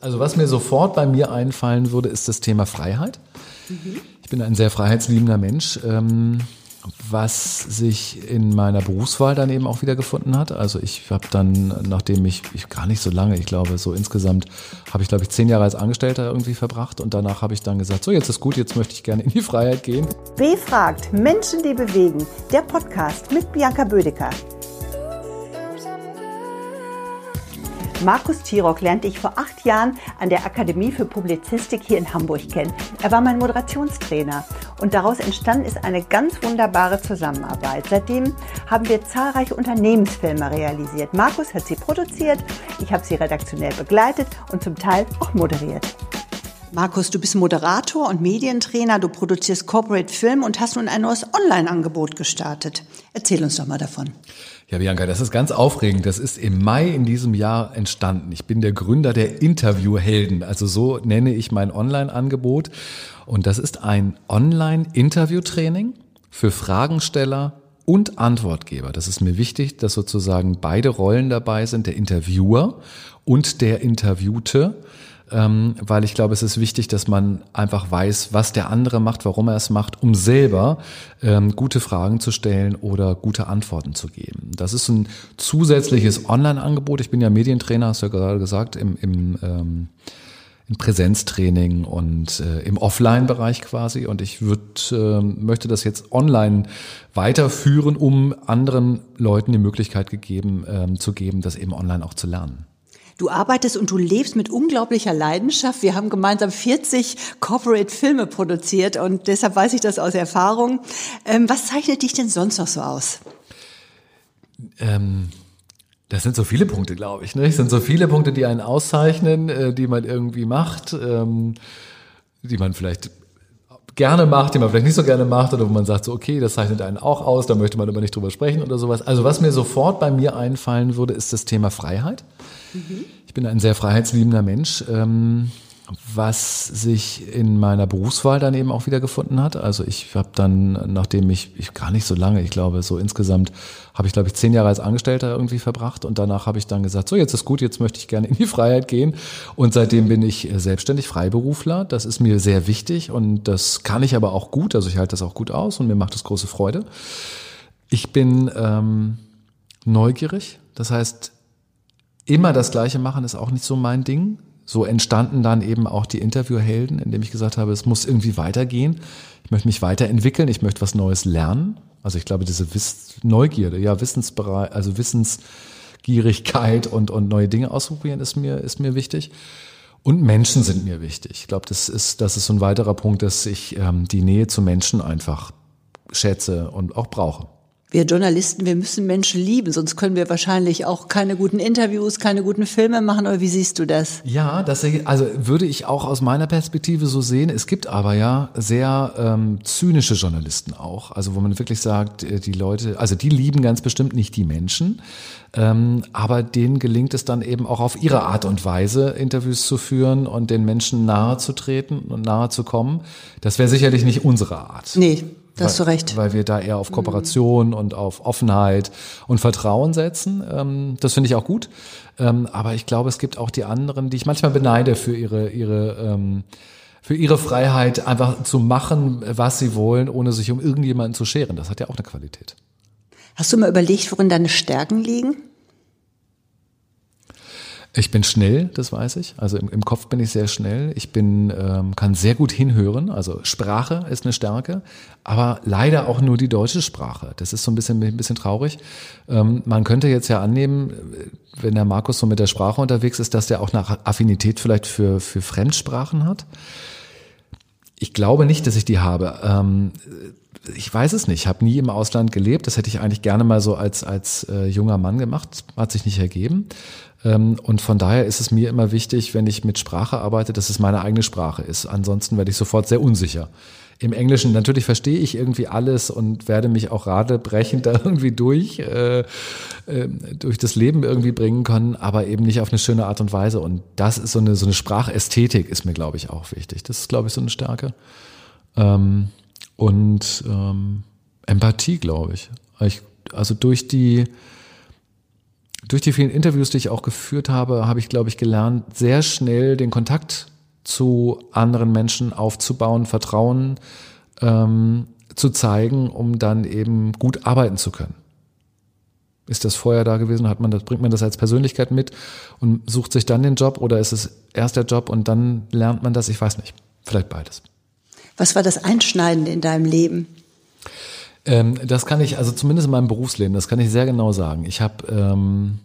Also was mir sofort bei mir einfallen würde, ist das Thema Freiheit. Mhm. Ich bin ein sehr freiheitsliebender Mensch. Ähm, was sich in meiner Berufswahl dann eben auch wieder gefunden hat. Also ich habe dann, nachdem ich, ich gar nicht so lange, ich glaube so insgesamt habe ich glaube ich zehn Jahre als Angestellter irgendwie verbracht und danach habe ich dann gesagt, so jetzt ist gut, jetzt möchte ich gerne in die Freiheit gehen. Befragt Menschen, die bewegen, der Podcast mit Bianca Bödecker. Markus Tirock lernte ich vor acht Jahren an der Akademie für Publizistik hier in Hamburg kennen. Er war mein Moderationstrainer und daraus entstanden ist eine ganz wunderbare Zusammenarbeit. Seitdem haben wir zahlreiche Unternehmensfilme realisiert. Markus hat sie produziert, ich habe sie redaktionell begleitet und zum Teil auch moderiert. Markus, du bist Moderator und Medientrainer, du produzierst Corporate Film und hast nun ein neues Online-Angebot gestartet. Erzähl uns doch mal davon. Ja, Bianca, das ist ganz aufregend. Das ist im Mai in diesem Jahr entstanden. Ich bin der Gründer der Interviewhelden. Also so nenne ich mein Online-Angebot. Und das ist ein Online-Interviewtraining für Fragensteller und Antwortgeber. Das ist mir wichtig, dass sozusagen beide Rollen dabei sind, der Interviewer und der Interviewte ähm, weil ich glaube, es ist wichtig, dass man einfach weiß, was der andere macht, warum er es macht, um selber ähm, gute Fragen zu stellen oder gute Antworten zu geben. Das ist ein zusätzliches Online-Angebot. Ich bin ja Medientrainer, hast du ja gerade gesagt, im, im ähm, Präsenztraining und äh, im Offline-Bereich quasi. Und ich würd, äh, möchte das jetzt online weiterführen, um anderen Leuten die Möglichkeit gegeben, äh, zu geben, das eben online auch zu lernen. Du arbeitest und du lebst mit unglaublicher Leidenschaft. Wir haben gemeinsam 40 Corporate-Filme produziert und deshalb weiß ich das aus Erfahrung. Ähm, was zeichnet dich denn sonst noch so aus? Ähm, das sind so viele Punkte, glaube ich. Ne? Es sind so viele Punkte, die einen auszeichnen, äh, die man irgendwie macht, ähm, die man vielleicht gerne macht, die man vielleicht nicht so gerne macht oder wo man sagt so, okay, das zeichnet einen auch aus, da möchte man aber nicht drüber sprechen oder sowas. Also was mir sofort bei mir einfallen würde, ist das Thema Freiheit. Mhm. Ich bin ein sehr freiheitsliebender Mensch, ähm, was sich in meiner Berufswahl dann eben auch wieder gefunden hat. Also ich habe dann, nachdem ich, ich gar nicht so lange, ich glaube so insgesamt habe ich glaube ich zehn Jahre als Angestellter irgendwie verbracht und danach habe ich dann gesagt, so jetzt ist gut, jetzt möchte ich gerne in die Freiheit gehen und seitdem bin ich selbstständig Freiberufler. Das ist mir sehr wichtig und das kann ich aber auch gut. Also ich halte das auch gut aus und mir macht das große Freude. Ich bin ähm, neugierig, das heißt immer das Gleiche machen ist auch nicht so mein Ding. So entstanden dann eben auch die Interviewhelden, indem ich gesagt habe, es muss irgendwie weitergehen. Ich möchte mich weiterentwickeln, ich möchte was Neues lernen. Also ich glaube, diese Wiss Neugierde, ja, Wissensbereich, also Wissensgierigkeit und, und neue Dinge ausprobieren ist mir, ist mir wichtig. Und Menschen sind mir wichtig. Ich glaube, das ist, das ist so ein weiterer Punkt, dass ich ähm, die Nähe zu Menschen einfach schätze und auch brauche wir Journalisten, wir müssen Menschen lieben, sonst können wir wahrscheinlich auch keine guten Interviews, keine guten Filme machen. Oder wie siehst du das? Ja, das also würde ich auch aus meiner Perspektive so sehen. Es gibt aber ja sehr ähm, zynische Journalisten auch, also wo man wirklich sagt, äh, die Leute, also die lieben ganz bestimmt nicht die Menschen, ähm, aber denen gelingt es dann eben auch auf ihre Art und Weise Interviews zu führen und den Menschen nahe zu treten und nahe zu kommen. Das wäre sicherlich nicht unsere Art. Nee, da hast du recht. Weil wir da eher auf Kooperation mhm. und auf Offenheit und Vertrauen setzen. Ähm, das finde ich auch gut. Ähm, aber ich glaube, es gibt auch die anderen, die ich manchmal beneide für ihre, ihre, ähm, für ihre Freiheit, einfach zu machen, was sie wollen, ohne sich um irgendjemanden zu scheren. Das hat ja auch eine Qualität. Hast du mal überlegt, worin deine Stärken liegen? Ich bin schnell, das weiß ich. Also im, im Kopf bin ich sehr schnell. Ich bin, ähm, kann sehr gut hinhören. Also Sprache ist eine Stärke, aber leider auch nur die deutsche Sprache. Das ist so ein bisschen, ein bisschen traurig. Ähm, man könnte jetzt ja annehmen, wenn der Markus so mit der Sprache unterwegs ist, dass der auch eine Affinität vielleicht für, für Fremdsprachen hat. Ich glaube nicht, dass ich die habe. Ähm, ich weiß es nicht. Ich habe nie im Ausland gelebt. Das hätte ich eigentlich gerne mal so als, als äh, junger Mann gemacht. Hat sich nicht ergeben. Ähm, und von daher ist es mir immer wichtig, wenn ich mit Sprache arbeite, dass es meine eigene Sprache ist. Ansonsten werde ich sofort sehr unsicher. Im Englischen natürlich verstehe ich irgendwie alles und werde mich auch radebrechend da irgendwie durch, äh, äh, durch das Leben irgendwie bringen können, aber eben nicht auf eine schöne Art und Weise. Und das ist so eine, so eine Sprachästhetik ist mir, glaube ich, auch wichtig. Das ist, glaube ich, so eine Stärke. Ähm, und ähm, Empathie, glaube ich. ich. Also durch die, durch die vielen Interviews, die ich auch geführt habe, habe ich, glaube ich, gelernt, sehr schnell den Kontakt zu anderen Menschen aufzubauen, Vertrauen ähm, zu zeigen, um dann eben gut arbeiten zu können. Ist das vorher da gewesen? Hat man das, bringt man das als Persönlichkeit mit und sucht sich dann den Job oder ist es erst der Job und dann lernt man das? Ich weiß nicht. Vielleicht beides. Was war das Einschneidende in deinem Leben? Ähm, das kann ich, also zumindest in meinem Berufsleben, das kann ich sehr genau sagen. Ich habe ähm,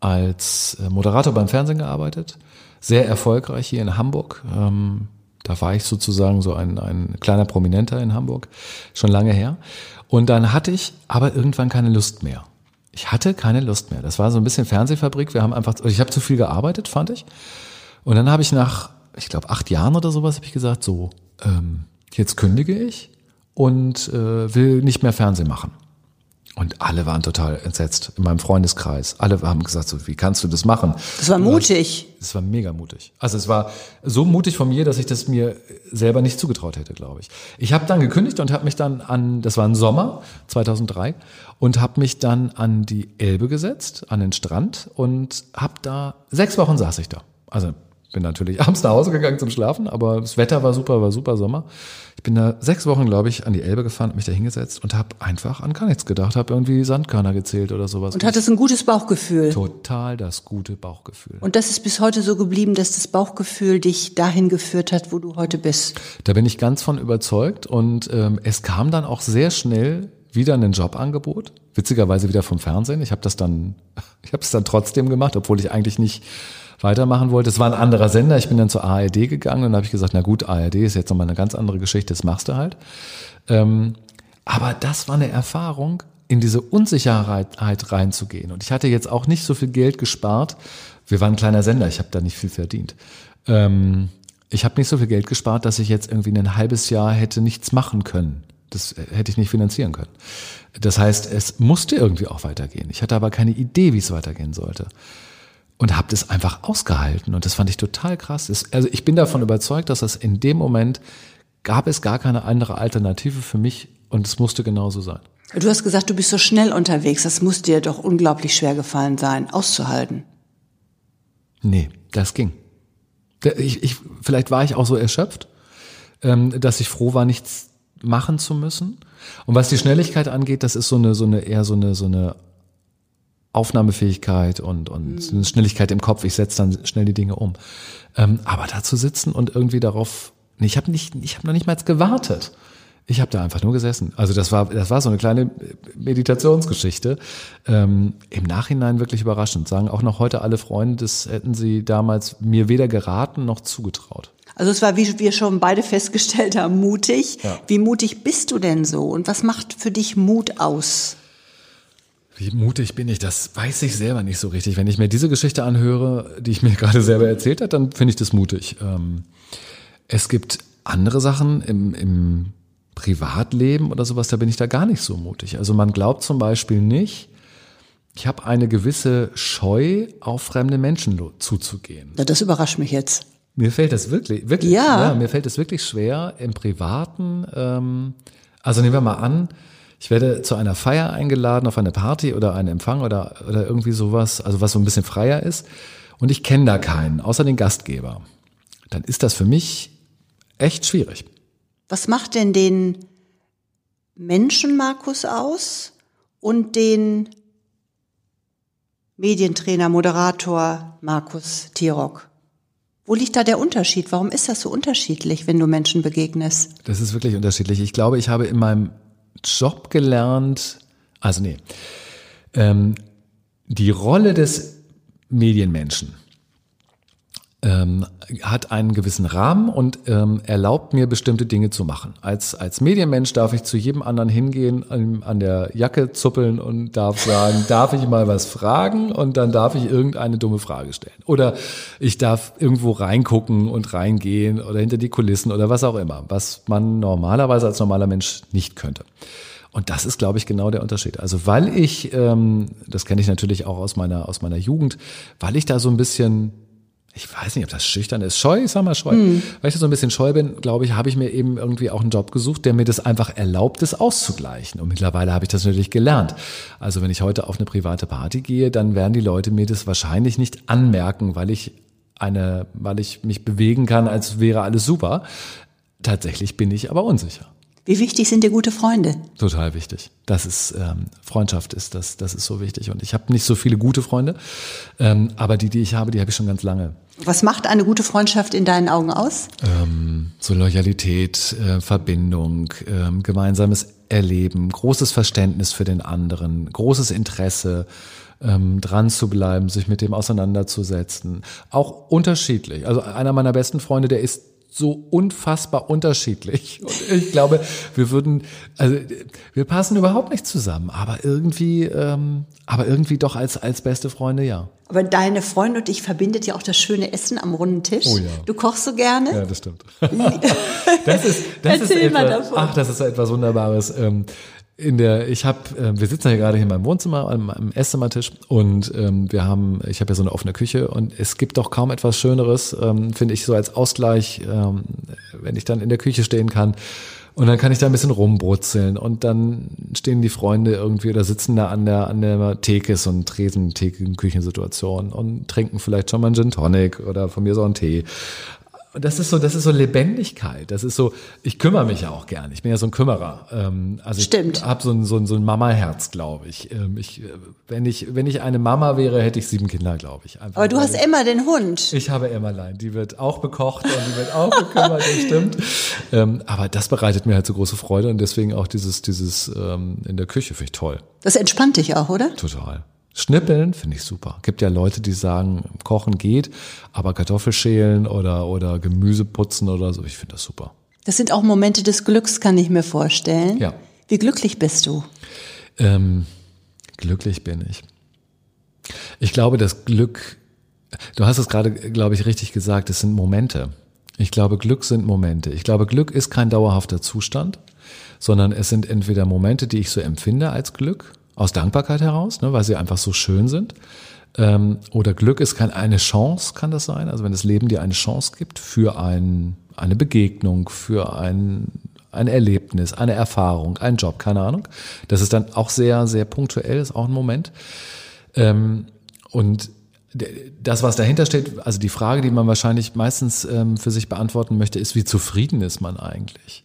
als Moderator beim Fernsehen gearbeitet, sehr erfolgreich hier in Hamburg. Ähm, da war ich sozusagen so ein, ein kleiner Prominenter in Hamburg, schon lange her. Und dann hatte ich aber irgendwann keine Lust mehr. Ich hatte keine Lust mehr. Das war so ein bisschen Fernsehfabrik. Wir haben einfach, ich habe zu viel gearbeitet, fand ich. Und dann habe ich nach, ich glaube, acht Jahren oder sowas, habe ich gesagt, so, ähm, jetzt kündige ich und äh, will nicht mehr Fernsehen machen. Und alle waren total entsetzt in meinem Freundeskreis. Alle haben gesagt, so, wie kannst du das machen? Das war mutig. Das war mega mutig. Also es war so mutig von mir, dass ich das mir selber nicht zugetraut hätte, glaube ich. Ich habe dann gekündigt und habe mich dann an, das war im Sommer 2003, und habe mich dann an die Elbe gesetzt, an den Strand und habe da, sechs Wochen saß ich da. Also bin natürlich abends nach Hause gegangen zum Schlafen, aber das Wetter war super, war super Sommer. Ich bin da sechs Wochen, glaube ich, an die Elbe gefahren, mich da hingesetzt und habe einfach an gar nichts gedacht, habe irgendwie Sandkörner gezählt oder sowas. Und hattest ein gutes Bauchgefühl. Total das gute Bauchgefühl. Und das ist bis heute so geblieben, dass das Bauchgefühl dich dahin geführt hat, wo du heute bist. Da bin ich ganz von überzeugt und ähm, es kam dann auch sehr schnell wieder ein Jobangebot, witzigerweise wieder vom Fernsehen. Ich habe das dann, ich habe es dann trotzdem gemacht, obwohl ich eigentlich nicht weitermachen wollte. Es war ein anderer Sender. Ich bin dann zur ARD gegangen und habe ich gesagt, na gut, ARD ist jetzt nochmal eine ganz andere Geschichte, das machst du halt. Ähm, aber das war eine Erfahrung, in diese Unsicherheit reinzugehen. Und ich hatte jetzt auch nicht so viel Geld gespart. Wir waren ein kleiner Sender, ich habe da nicht viel verdient. Ähm, ich habe nicht so viel Geld gespart, dass ich jetzt irgendwie ein halbes Jahr hätte nichts machen können. Das hätte ich nicht finanzieren können. Das heißt, es musste irgendwie auch weitergehen. Ich hatte aber keine Idee, wie es weitergehen sollte und habe das einfach ausgehalten und das fand ich total krass. also ich bin davon überzeugt, dass das in dem Moment gab es gar keine andere Alternative für mich und es musste genauso sein. Du hast gesagt, du bist so schnell unterwegs. Das muss dir doch unglaublich schwer gefallen sein, auszuhalten. Nee, das ging. Ich, ich, vielleicht war ich auch so erschöpft, ähm, dass ich froh war, nichts machen zu müssen. Und was die Schnelligkeit angeht, das ist so eine, so eine eher so eine, so eine Aufnahmefähigkeit und, und mhm. Schnelligkeit im Kopf. Ich setze dann schnell die Dinge um. Ähm, aber da zu sitzen und irgendwie darauf, nee, ich habe nicht, ich habe noch nicht mal gewartet. Ich habe da einfach nur gesessen. Also das war, das war so eine kleine Meditationsgeschichte. Ähm, Im Nachhinein wirklich überraschend. Sagen auch noch heute alle Freunde, das hätten sie damals mir weder geraten noch zugetraut. Also es war, wie wir schon beide festgestellt haben, mutig. Ja. Wie mutig bist du denn so? Und was macht für dich Mut aus? Wie mutig bin ich? Das weiß ich selber nicht so richtig. Wenn ich mir diese Geschichte anhöre, die ich mir gerade selber erzählt habe, dann finde ich das mutig. Ähm, es gibt andere Sachen im, im Privatleben oder sowas, da bin ich da gar nicht so mutig. Also man glaubt zum Beispiel nicht, ich habe eine gewisse Scheu, auf fremde Menschen zuzugehen. Das überrascht mich jetzt. Mir fällt das wirklich, wirklich, ja. ja mir fällt es wirklich schwer im Privaten. Ähm, also nehmen wir mal an, ich werde zu einer Feier eingeladen, auf eine Party oder einen Empfang oder, oder irgendwie sowas, also was so ein bisschen freier ist. Und ich kenne da keinen, außer den Gastgeber. Dann ist das für mich echt schwierig. Was macht denn den Menschen Markus aus und den Medientrainer, Moderator Markus Tirock? Wo liegt da der Unterschied? Warum ist das so unterschiedlich, wenn du Menschen begegnest? Das ist wirklich unterschiedlich. Ich glaube, ich habe in meinem Job gelernt, also nee, ähm, die Rolle des Medienmenschen ähm, hat einen gewissen Rahmen und ähm, erlaubt mir bestimmte Dinge zu machen. Als, als Medienmensch darf ich zu jedem anderen hingehen, an, an der Jacke zuppeln und darf sagen, darf ich mal was fragen und dann darf ich irgendeine dumme Frage stellen. Oder ich darf irgendwo reingucken und reingehen oder hinter die Kulissen oder was auch immer, was man normalerweise als normaler Mensch nicht könnte. Und das ist, glaube ich, genau der Unterschied. Also weil ich, ähm, das kenne ich natürlich auch aus meiner, aus meiner Jugend, weil ich da so ein bisschen ich weiß nicht, ob das schüchtern ist, scheu, ich sag mal scheu. Mhm. Weil ich so ein bisschen scheu bin, glaube ich, habe ich mir eben irgendwie auch einen Job gesucht, der mir das einfach erlaubt, das auszugleichen. Und mittlerweile habe ich das natürlich gelernt. Also wenn ich heute auf eine private Party gehe, dann werden die Leute mir das wahrscheinlich nicht anmerken, weil ich eine, weil ich mich bewegen kann, als wäre alles super. Tatsächlich bin ich aber unsicher. Wie wichtig sind dir gute Freunde? Total wichtig. Das ist ähm, Freundschaft ist das, das ist so wichtig. Und ich habe nicht so viele gute Freunde, ähm, aber die, die ich habe, die habe ich schon ganz lange. Was macht eine gute Freundschaft in deinen Augen aus? Ähm, so Loyalität, äh, Verbindung, äh, gemeinsames Erleben, großes Verständnis für den anderen, großes Interesse, ähm, dran zu bleiben, sich mit dem auseinanderzusetzen. Auch unterschiedlich. Also einer meiner besten Freunde, der ist so unfassbar unterschiedlich. Und ich glaube, wir würden, also wir passen überhaupt nicht zusammen, aber irgendwie, ähm, aber irgendwie doch als als beste Freunde, ja. Aber deine Freunde und dich verbindet ja auch das schöne Essen am runden Tisch. Oh ja. Du kochst so gerne. Ja, das stimmt. das ist, das Erzähl ist etwas, davon. ach, das ist etwas Wunderbares. Ähm, in der, ich habe, äh, wir sitzen ja gerade hier in meinem Wohnzimmer am, am Esszimmertisch und ähm, wir haben, ich habe ja so eine offene Küche und es gibt doch kaum etwas Schöneres, ähm, finde ich, so als Ausgleich, ähm, wenn ich dann in der Küche stehen kann und dann kann ich da ein bisschen rumbrutzeln und dann stehen die Freunde irgendwie oder sitzen da an der an der Theke, so ein Tresen, Theken, Küchensituation und trinken vielleicht schon mal einen Gin Tonic oder von mir so einen Tee und das ist so, das ist so Lebendigkeit. Das ist so, ich kümmere mich ja auch gern. Ich bin ja so ein Kümmerer. Ähm, also Stimmt. ich habe so ein, so ein, so ein Mama-Herz, glaube ich. Ähm, ich. Wenn ich. Wenn ich eine Mama wäre, hätte ich sieben Kinder, glaube ich. Einfach Aber du hast immer den Hund. Ich habe Emmerlein. Die wird auch bekocht und die wird auch gekümmert, das stimmt. Ähm, aber das bereitet mir halt so große Freude und deswegen auch dieses, dieses ähm, in der Küche finde ich toll. Das entspannt dich auch, oder? Total. Schnippeln finde ich super. Gibt ja Leute, die sagen, Kochen geht, aber Kartoffelschälen oder, oder Gemüse putzen oder so, ich finde das super. Das sind auch Momente des Glücks, kann ich mir vorstellen. Ja. Wie glücklich bist du? Ähm, glücklich bin ich. Ich glaube, das Glück, du hast es gerade, glaube ich, richtig gesagt, es sind Momente. Ich glaube, Glück sind Momente. Ich glaube, Glück ist kein dauerhafter Zustand, sondern es sind entweder Momente, die ich so empfinde als Glück aus Dankbarkeit heraus, ne, weil sie einfach so schön sind. Ähm, oder Glück ist kein, eine Chance, kann das sein. Also wenn das Leben dir eine Chance gibt für ein, eine Begegnung, für ein, ein Erlebnis, eine Erfahrung, einen Job, keine Ahnung. Das ist dann auch sehr, sehr punktuell, ist auch ein Moment. Ähm, und das, was dahinter steht, also die Frage, die man wahrscheinlich meistens ähm, für sich beantworten möchte, ist, wie zufrieden ist man eigentlich?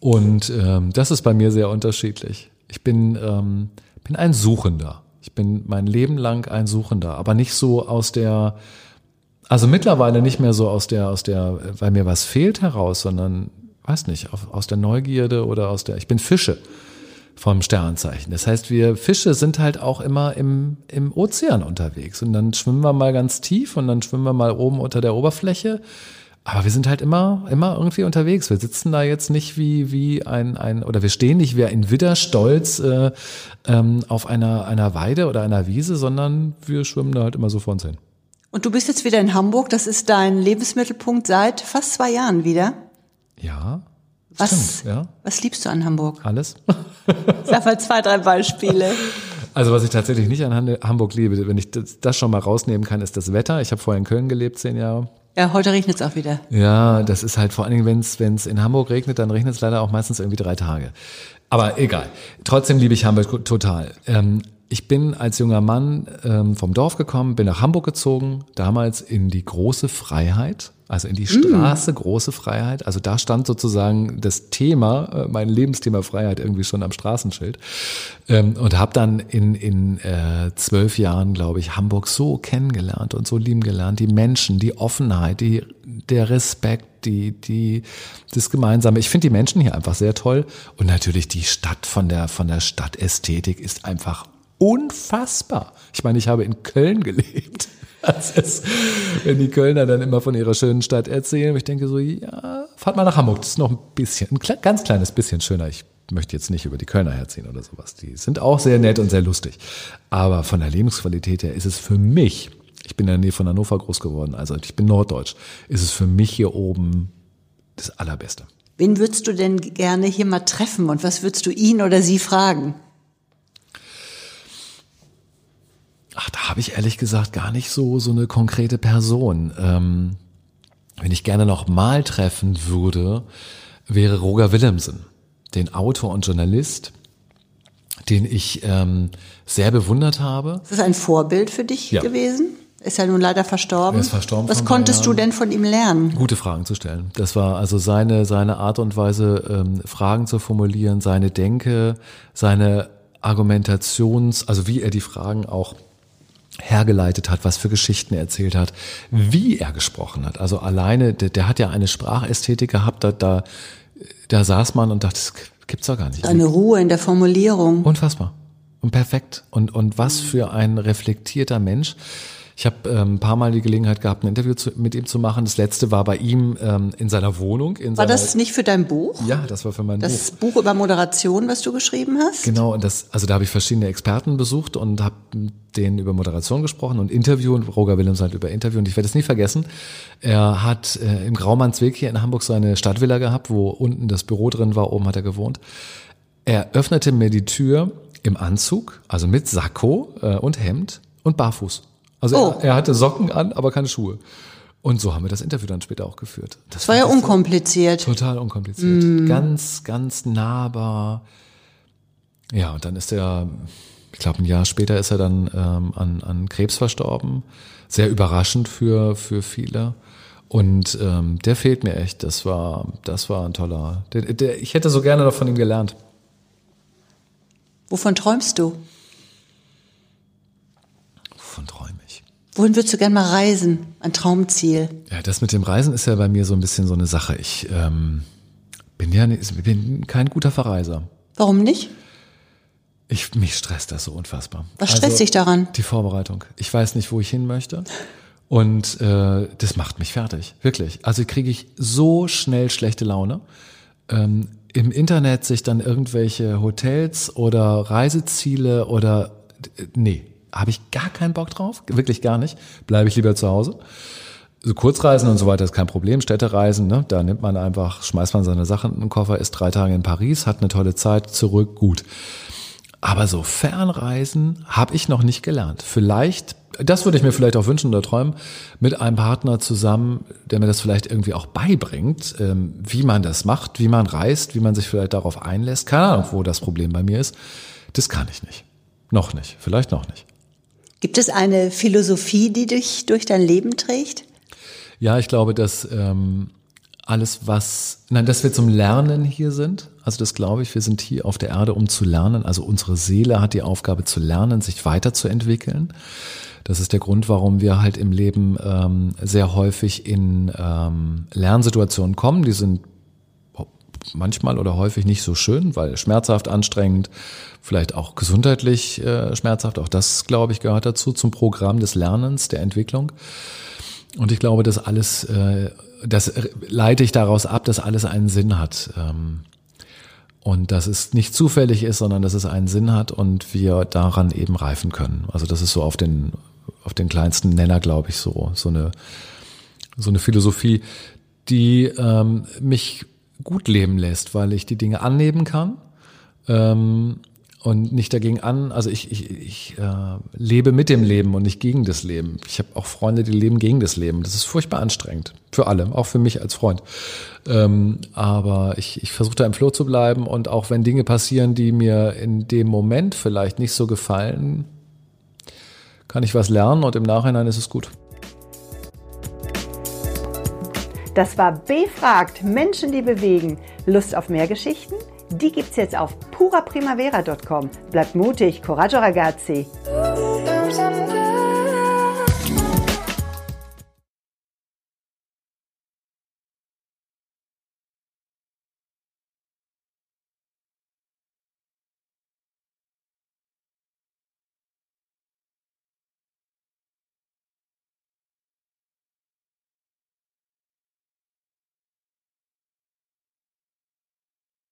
Und ähm, das ist bei mir sehr unterschiedlich. Ich bin, ähm, bin ein Suchender. Ich bin mein Leben lang ein Suchender, aber nicht so aus der, also mittlerweile nicht mehr so aus der, aus der, weil mir was fehlt heraus, sondern, weiß nicht, aus der Neugierde oder aus der, ich bin Fische vom Sternzeichen. Das heißt, wir Fische sind halt auch immer im, im Ozean unterwegs und dann schwimmen wir mal ganz tief und dann schwimmen wir mal oben unter der Oberfläche aber wir sind halt immer, immer irgendwie unterwegs. Wir sitzen da jetzt nicht wie, wie ein, ein oder wir stehen nicht wie ein Widder stolz äh, ähm, auf einer, einer Weide oder einer Wiese, sondern wir schwimmen da halt immer so vor uns hin. Und du bist jetzt wieder in Hamburg. Das ist dein Lebensmittelpunkt seit fast zwei Jahren wieder. Ja. Was, stimmt, ja. was liebst du an Hamburg? Alles. Sag mal zwei, drei Beispiele. Also was ich tatsächlich nicht an Hamburg liebe, wenn ich das schon mal rausnehmen kann, ist das Wetter. Ich habe vorher in Köln gelebt, zehn Jahre. Ja, heute regnet es auch wieder. Ja, das ist halt vor allen Dingen, wenn es in Hamburg regnet, dann regnet es leider auch meistens irgendwie drei Tage. Aber egal. Trotzdem liebe ich Hamburg total. Ähm, ich bin als junger Mann ähm, vom Dorf gekommen, bin nach Hamburg gezogen, damals in die große Freiheit, also in die Straße mm. große Freiheit. Also da stand sozusagen das Thema, äh, mein Lebensthema Freiheit irgendwie schon am Straßenschild. Ähm, und habe dann in, in äh, zwölf Jahren, glaube ich, Hamburg so kennengelernt und so lieben gelernt. Die Menschen, die Offenheit, die, der Respekt, die, die, das Gemeinsame. Ich finde die Menschen hier einfach sehr toll. Und natürlich die Stadt von der, von der Stadtästhetik ist einfach unfassbar. Ich meine, ich habe in Köln gelebt. Ist, wenn die Kölner dann immer von ihrer schönen Stadt erzählen, ich denke so, ja, fahrt mal nach Hamburg, das ist noch ein bisschen, ein ganz kleines bisschen schöner. Ich möchte jetzt nicht über die Kölner herziehen oder sowas. Die sind auch sehr nett und sehr lustig. Aber von der Lebensqualität her ist es für mich, ich bin in der Nähe von Hannover groß geworden, also ich bin Norddeutsch, ist es für mich hier oben das Allerbeste. Wen würdest du denn gerne hier mal treffen und was würdest du ihn oder sie fragen? ach, da habe ich ehrlich gesagt gar nicht so, so eine konkrete Person. Ähm, wenn ich gerne noch mal treffen würde, wäre Roger Willemsen, den Autor und Journalist, den ich ähm, sehr bewundert habe. Ist das ein Vorbild für dich ja. gewesen? Ist ja nun leider verstorben. Er ist verstorben. Was konntest du denn von ihm lernen? Gute Fragen zu stellen. Das war also seine, seine Art und Weise, ähm, Fragen zu formulieren, seine Denke, seine Argumentations, also wie er die Fragen auch hergeleitet hat, was für Geschichten er erzählt hat, wie er gesprochen hat. Also alleine, der, der hat ja eine Sprachästhetik gehabt, da, da, da saß man und dachte, das gibt's doch gar nicht. Eine Ruhe in der Formulierung. Unfassbar. Und perfekt. Und, und was für ein reflektierter Mensch. Ich habe ähm, ein paar Mal die Gelegenheit gehabt, ein Interview zu, mit ihm zu machen. Das letzte war bei ihm ähm, in seiner Wohnung. In war das nicht für dein Buch? Ja, das war für mein das Buch. Das Buch über Moderation, was du geschrieben hast? Genau, und das, also da habe ich verschiedene Experten besucht und habe denen über Moderation gesprochen und Interview und Roger Willems halt über Interview. Und ich werde es nie vergessen. Er hat äh, im Graumannsweg hier in Hamburg seine Stadtvilla gehabt, wo unten das Büro drin war, oben hat er gewohnt. Er öffnete mir die Tür im Anzug, also mit Sakko äh, und Hemd und barfuß. Also oh. er, er, hatte Socken an, aber keine Schuhe. Und so haben wir das Interview dann später auch geführt. Das war ja unkompliziert. Total unkompliziert. Mm. Ganz, ganz nahbar. Ja, und dann ist er, ich glaube, ein Jahr später ist er dann ähm, an, an Krebs verstorben. Sehr überraschend für, für viele. Und ähm, der fehlt mir echt. Das war, das war ein toller. Der, der, ich hätte so gerne noch von ihm gelernt. Wovon träumst du? Wovon träume Wohin würdest du gerne mal reisen? Ein Traumziel? Ja, das mit dem Reisen ist ja bei mir so ein bisschen so eine Sache. Ich ähm, bin ja bin kein guter Verreiser. Warum nicht? Ich, mich stresst das so unfassbar. Was stresst also, dich daran? Die Vorbereitung. Ich weiß nicht, wo ich hin möchte. Und äh, das macht mich fertig, wirklich. Also kriege ich so schnell schlechte Laune. Ähm, Im Internet sich dann irgendwelche Hotels oder Reiseziele oder nee, habe ich gar keinen Bock drauf, wirklich gar nicht. Bleibe ich lieber zu Hause. So Kurzreisen und so weiter ist kein Problem. Städtereisen, ne, da nimmt man einfach, schmeißt man seine Sachen in den Koffer, ist drei Tage in Paris, hat eine tolle Zeit, zurück, gut. Aber so Fernreisen habe ich noch nicht gelernt. Vielleicht, das würde ich mir vielleicht auch wünschen oder träumen, mit einem Partner zusammen, der mir das vielleicht irgendwie auch beibringt, ähm, wie man das macht, wie man reist, wie man sich vielleicht darauf einlässt. Keine Ahnung, wo das Problem bei mir ist. Das kann ich nicht. Noch nicht. Vielleicht noch nicht. Gibt es eine Philosophie, die dich durch dein Leben trägt? Ja, ich glaube, dass ähm, alles, was, nein, dass wir zum Lernen hier sind. Also das glaube ich, wir sind hier auf der Erde, um zu lernen. Also unsere Seele hat die Aufgabe zu lernen, sich weiterzuentwickeln. Das ist der Grund, warum wir halt im Leben ähm, sehr häufig in ähm, Lernsituationen kommen. Die sind manchmal oder häufig nicht so schön, weil schmerzhaft, anstrengend, vielleicht auch gesundheitlich äh, schmerzhaft. Auch das, glaube ich, gehört dazu zum Programm des Lernens, der Entwicklung. Und ich glaube, dass alles, äh, das leite ich daraus ab, dass alles einen Sinn hat. Ähm, und dass es nicht zufällig ist, sondern dass es einen Sinn hat und wir daran eben reifen können. Also das ist so auf den, auf den kleinsten Nenner, glaube ich, so, so eine, so eine Philosophie, die ähm, mich gut leben lässt, weil ich die Dinge annehmen kann ähm, und nicht dagegen an. Also ich, ich, ich äh, lebe mit dem Leben und nicht gegen das Leben. Ich habe auch Freunde, die leben gegen das Leben. Das ist furchtbar anstrengend für alle, auch für mich als Freund. Ähm, aber ich, ich versuche da im Flow zu bleiben und auch wenn Dinge passieren, die mir in dem Moment vielleicht nicht so gefallen, kann ich was lernen und im Nachhinein ist es gut. Das war Befragt, Menschen, die bewegen. Lust auf mehr Geschichten? Die gibt's jetzt auf puraprimavera.com. Bleibt mutig, coraggio ragazzi!